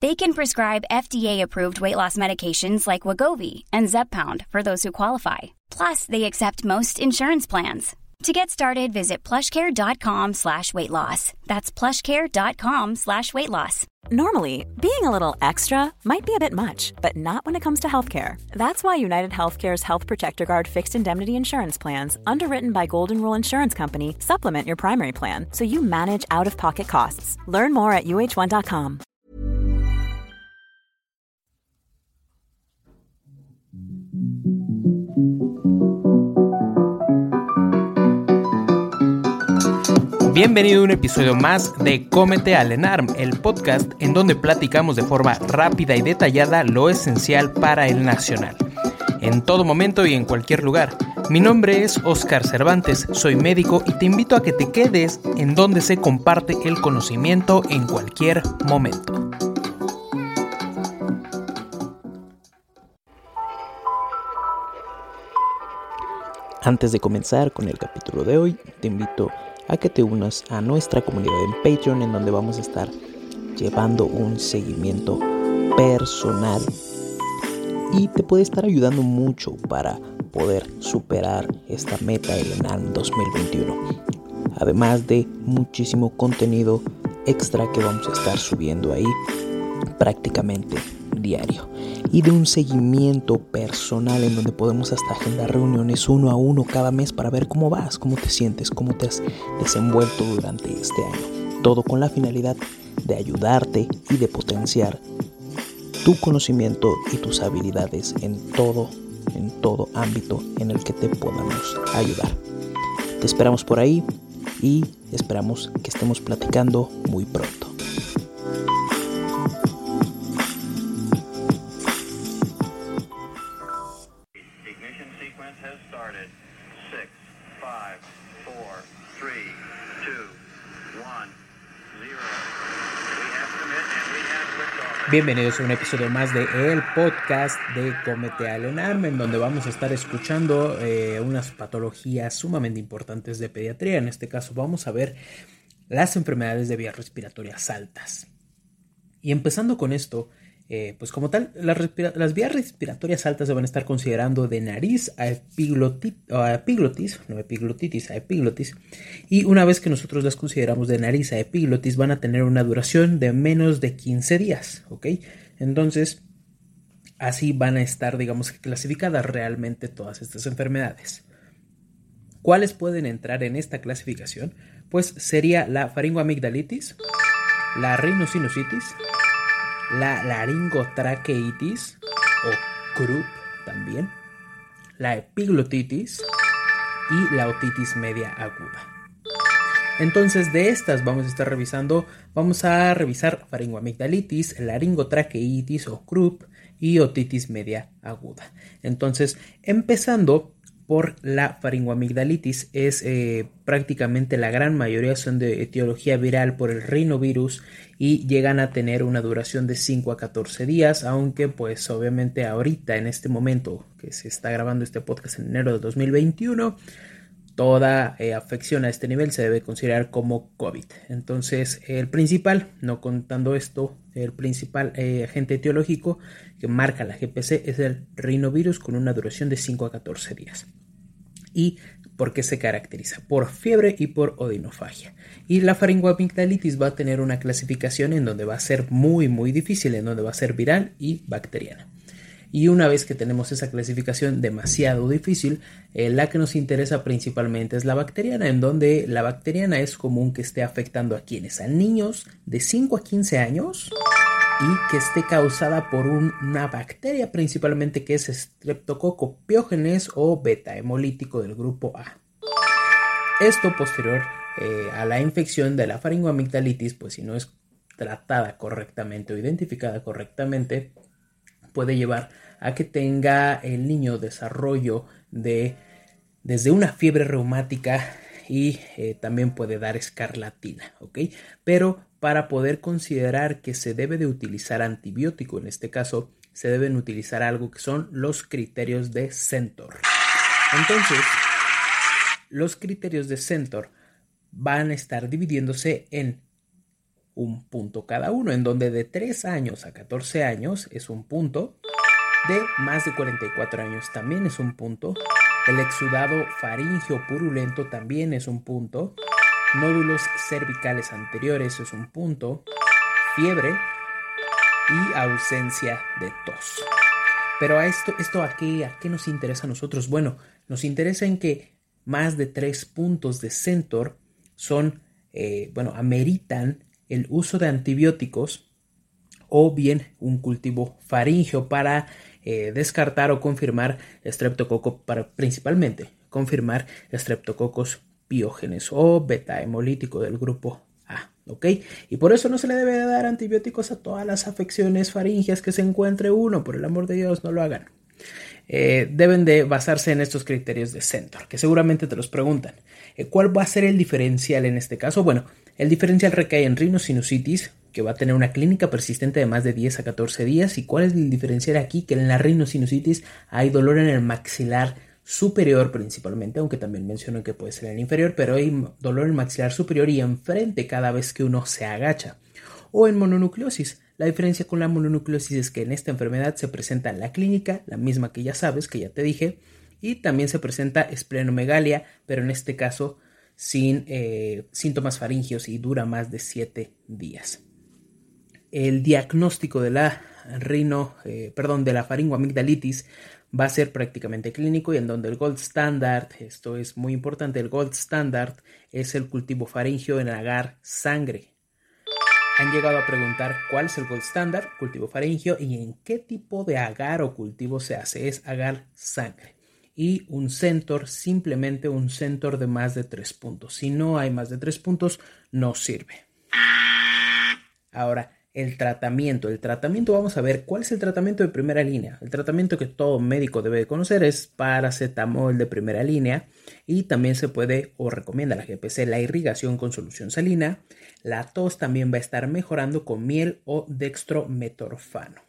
They can prescribe FDA-approved weight loss medications like Wagovi and Zepbound for those who qualify. Plus, they accept most insurance plans. To get started, visit plushcare.com slash weight loss. That's plushcare.com slash weight loss. Normally, being a little extra might be a bit much, but not when it comes to healthcare. That's why United Healthcare's Health Protector Guard fixed indemnity insurance plans, underwritten by Golden Rule Insurance Company, supplement your primary plan so you manage out-of-pocket costs. Learn more at uh1.com. Bienvenido a un episodio más de Cómete al ENARM, el podcast en donde platicamos de forma rápida y detallada lo esencial para el nacional. En todo momento y en cualquier lugar. Mi nombre es Oscar Cervantes, soy médico y te invito a que te quedes en donde se comparte el conocimiento en cualquier momento. Antes de comenzar con el capítulo de hoy, te invito a que te unas a nuestra comunidad en Patreon en donde vamos a estar llevando un seguimiento personal y te puede estar ayudando mucho para poder superar esta meta del ENAM 2021. Además de muchísimo contenido extra que vamos a estar subiendo ahí prácticamente diario y de un seguimiento personal en donde podemos hasta agendar reuniones uno a uno cada mes para ver cómo vas, cómo te sientes, cómo te has desenvuelto durante este año. Todo con la finalidad de ayudarte y de potenciar tu conocimiento y tus habilidades en todo, en todo ámbito en el que te podamos ayudar. Te esperamos por ahí y esperamos que estemos platicando muy pronto. Bienvenidos a un episodio más de el podcast de Comete al Enarm, en donde vamos a estar escuchando eh, unas patologías sumamente importantes de pediatría. En este caso vamos a ver las enfermedades de vías respiratorias altas. Y empezando con esto, eh, pues como tal, las, vías respiratorias altas se van a estar considerando de nariz a, epiglotis, no epiglotitis, a epiglotis, y una vez que nosotros las consideramos de nariz a epiglotis van a tener una duración de menos de 15 días, ¿ok? Entonces, así van a estar, digamos, clasificadas realmente todas estas enfermedades. ¿Cuáles pueden entrar en esta clasificación? Pues sería la faringoamigdalitis, la rhinosinusitis, la laringotraqueitis o croup también, la epiglotitis y la otitis media aguda. Entonces de estas vamos a estar revisando, vamos a revisar faringoamigdalitis, laringotraqueitis o croup y otitis media aguda. Entonces, empezando por la faringoamigdalitis es eh, prácticamente la gran mayoría son de etiología viral por el rinovirus y llegan a tener una duración de 5 a 14 días, aunque pues obviamente ahorita en este momento que se está grabando este podcast en enero de 2021, toda eh, afección a este nivel se debe considerar como COVID. Entonces el principal, no contando esto, el principal eh, agente etiológico que marca la GPC es el rinovirus con una duración de 5 a 14 días. ¿Y por qué se caracteriza? Por fiebre y por odinofagia. Y la faringoamigdalitis va a tener una clasificación en donde va a ser muy muy difícil, en donde va a ser viral y bacteriana. Y una vez que tenemos esa clasificación demasiado difícil, eh, la que nos interesa principalmente es la bacteriana, en donde la bacteriana es común que esté afectando a quienes, a niños de 5 a 15 años y que esté causada por una bacteria principalmente que es Streptococcus pyogenes o beta hemolítico del grupo A. Esto posterior eh, a la infección de la faringoamigdalitis, pues si no es tratada correctamente o identificada correctamente, puede llevar a que tenga el niño desarrollo de desde una fiebre reumática y eh, también puede dar escarlatina, ¿ok? Pero para poder considerar que se debe de utilizar antibiótico, en este caso se deben utilizar algo que son los criterios de Centor. Entonces, los criterios de Centor van a estar dividiéndose en un punto cada uno, en donde de 3 años a 14 años es un punto, de más de 44 años también es un punto, el exudado faringio purulento también es un punto, nódulos cervicales anteriores es un punto, fiebre y ausencia de tos. Pero a esto, esto a qué, a qué nos interesa a nosotros? Bueno, nos interesa en que más de tres puntos de Centor son, eh, bueno, ameritan el uso de antibióticos o bien un cultivo faríngeo para eh, descartar o confirmar estreptococo, para principalmente confirmar estreptococos piógenes o beta hemolítico del grupo A. ¿Ok? Y por eso no se le debe dar antibióticos a todas las afecciones faringias que se encuentre uno. Por el amor de Dios, no lo hagan. Eh, deben de basarse en estos criterios de Centor, que seguramente te los preguntan. Eh, ¿Cuál va a ser el diferencial en este caso? Bueno, el diferencial recae en rinosinusitis, que va a tener una clínica persistente de más de 10 a 14 días. ¿Y cuál es el diferencial aquí? Que en la rinosinusitis hay dolor en el maxilar superior principalmente, aunque también menciono que puede ser en el inferior, pero hay dolor en maxilar superior y enfrente cada vez que uno se agacha. O en mononucleosis, la diferencia con la mononucleosis es que en esta enfermedad se presenta la clínica, la misma que ya sabes, que ya te dije, y también se presenta esplenomegalia, pero en este caso sin eh, síntomas faringios y dura más de 7 días. El diagnóstico de la rino, eh, perdón, de la faringoamigdalitis va a ser prácticamente clínico y en donde el gold standard, esto es muy importante, el gold standard es el cultivo faringio en agar sangre han llegado a preguntar cuál es el gold standard, cultivo faringio, y en qué tipo de agar o cultivo se hace. Es agar sangre. Y un centor, simplemente un centor de más de tres puntos. Si no hay más de tres puntos, no sirve. Ahora, el tratamiento. El tratamiento, vamos a ver cuál es el tratamiento de primera línea. El tratamiento que todo médico debe conocer es paracetamol de primera línea y también se puede o recomienda la GPC la irrigación con solución salina. La tos también va a estar mejorando con miel o dextrometorfano.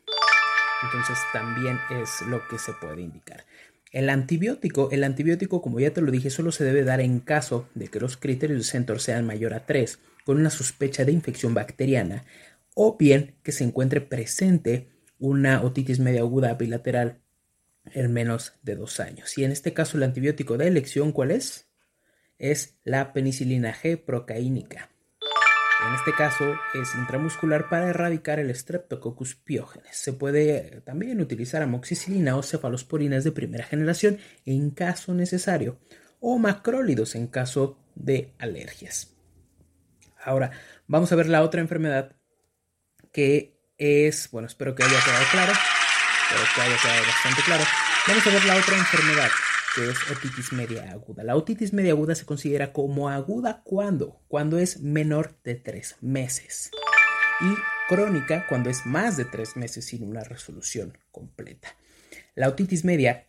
Entonces también es lo que se puede indicar. El antibiótico, el antibiótico, como ya te lo dije, solo se debe dar en caso de que los criterios de Centor sean mayor a 3, con una sospecha de infección bacteriana, o bien que se encuentre presente una otitis media aguda bilateral en menos de dos años. Y en este caso el antibiótico de elección, ¿cuál es? Es la penicilina G procaínica. En este caso es intramuscular para erradicar el Streptococcus pyogenes. Se puede también utilizar amoxicilina o cefalosporinas de primera generación en caso necesario o macrólidos en caso de alergias. Ahora, vamos a ver la otra enfermedad que es, bueno, espero que haya quedado claro, espero que haya quedado bastante claro. Vamos a ver la otra enfermedad, que es otitis media aguda. La otitis media aguda se considera como aguda cuando, cuando es menor de tres meses y crónica cuando es más de tres meses sin una resolución completa. La otitis media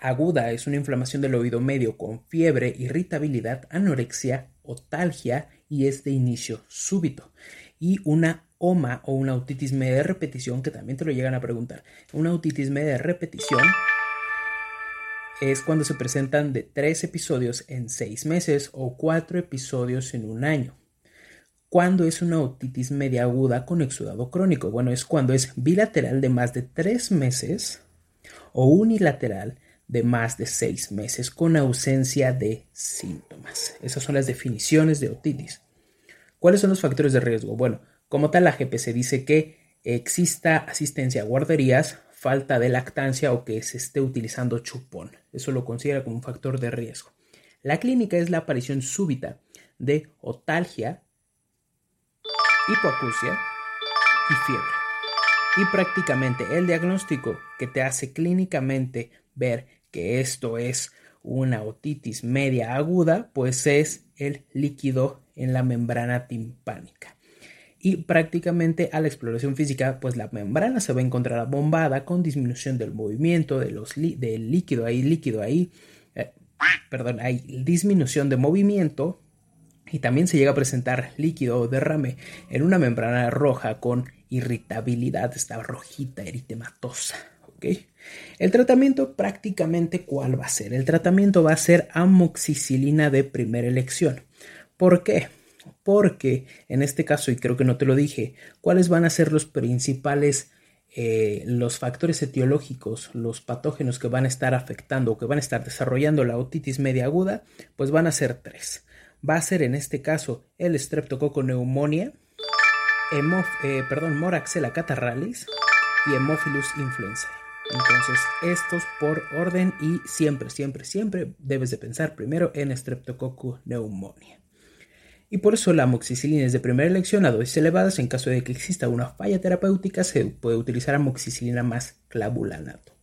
aguda es una inflamación del oído medio con fiebre, irritabilidad, anorexia, otalgia y es de inicio súbito y una OMA o una autitis media de repetición, que también te lo llegan a preguntar. Una autitis media de repetición es cuando se presentan de tres episodios en seis meses o cuatro episodios en un año. ¿Cuándo es una otitis media aguda con exudado crónico? Bueno, es cuando es bilateral de más de tres meses o unilateral de más de seis meses con ausencia de síntomas. Esas son las definiciones de otitis. ¿Cuáles son los factores de riesgo? Bueno, como tal, la GPC dice que exista asistencia a guarderías, falta de lactancia o que se esté utilizando chupón. Eso lo considera como un factor de riesgo. La clínica es la aparición súbita de otalgia, hipoacusia y fiebre. Y prácticamente el diagnóstico que te hace clínicamente ver que esto es una otitis media aguda, pues es el líquido en la membrana timpánica. Y prácticamente a la exploración física, pues la membrana se va a encontrar bombada con disminución del movimiento de los del líquido ahí, líquido ahí, eh, perdón, hay disminución de movimiento y también se llega a presentar líquido o derrame en una membrana roja con irritabilidad, esta rojita eritematosa. El tratamiento prácticamente cuál va a ser? El tratamiento va a ser amoxicilina de primera elección. ¿Por qué? Porque en este caso, y creo que no te lo dije, ¿cuáles van a ser los principales, eh, los factores etiológicos, los patógenos que van a estar afectando o que van a estar desarrollando la otitis media aguda? Pues van a ser tres. Va a ser en este caso el streptococo neumonía, eh, perdón, Moraxella catarralis y Hemophilus influenzae. Entonces, estos por orden y siempre, siempre, siempre debes de pensar primero en Streptococcus pneumonia. Y por eso la amoxicilina es de primera elección a dosis elevadas. En caso de que exista una falla terapéutica, se puede utilizar amoxicilina más clavulanato.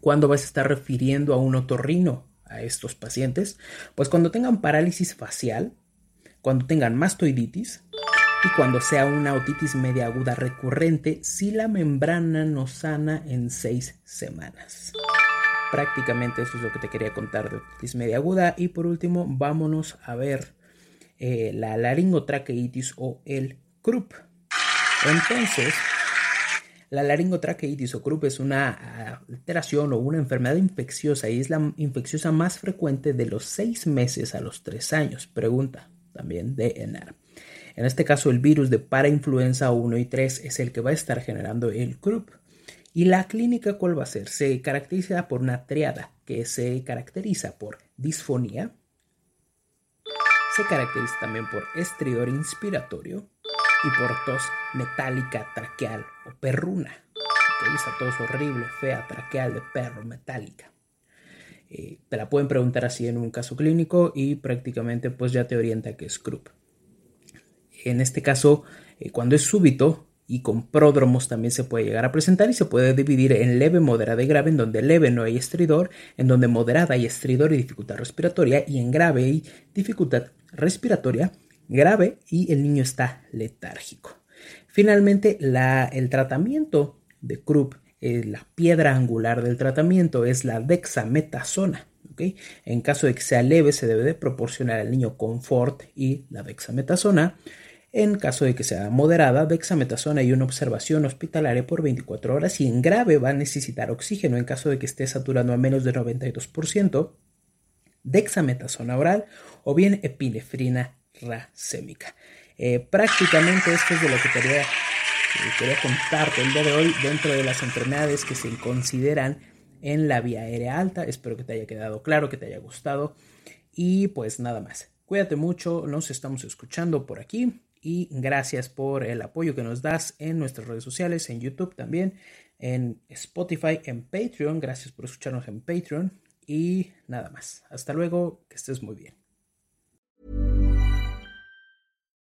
¿Cuándo vas a estar refiriendo a un otorrino a estos pacientes? Pues cuando tengan parálisis facial, cuando tengan mastoiditis, y cuando sea una otitis media aguda recurrente si la membrana no sana en seis semanas. Prácticamente eso es lo que te quería contar de otitis media aguda. Y por último, vámonos a ver eh, la laringotraqueitis o el CRUP. Entonces, la laringotraqueitis o CRUP es una alteración o una enfermedad infecciosa y es la infecciosa más frecuente de los seis meses a los tres años. Pregunta también de ENAR. En este caso, el virus de parainfluenza 1 y 3 es el que va a estar generando el CRUP. ¿Y la clínica cuál va a ser? Se caracteriza por una triada que se caracteriza por disfonía, se caracteriza también por estridor inspiratorio y por tos metálica traqueal o perruna. esa tos horrible, fea, traqueal de perro, metálica. Eh, te la pueden preguntar así en un caso clínico y prácticamente pues ya te orienta que es CRUP. En este caso, eh, cuando es súbito y con pródromos también se puede llegar a presentar y se puede dividir en leve, moderada y grave, en donde leve no hay estridor, en donde moderada hay estridor y dificultad respiratoria y en grave hay dificultad respiratoria grave y el niño está letárgico. Finalmente, el tratamiento de Krupp, eh, la piedra angular del tratamiento es la dexametasona. En caso de que sea leve, se debe de proporcionar al niño confort y la dexametasona. En caso de que sea moderada, dexametasona y una observación hospitalaria por 24 horas y en grave va a necesitar oxígeno en caso de que esté saturando a menos de 92%, dexametasona oral o bien epinefrina racémica. Eh, prácticamente esto es de lo que quería, quería contarte el día de hoy dentro de las enfermedades que se consideran en la vía aérea alta. Espero que te haya quedado claro, que te haya gustado. Y pues nada más. Cuídate mucho, nos estamos escuchando por aquí y gracias por el apoyo que nos das en nuestras redes sociales, en YouTube también, en Spotify, en Patreon. Gracias por escucharnos en Patreon y nada más. Hasta luego, que estés muy bien.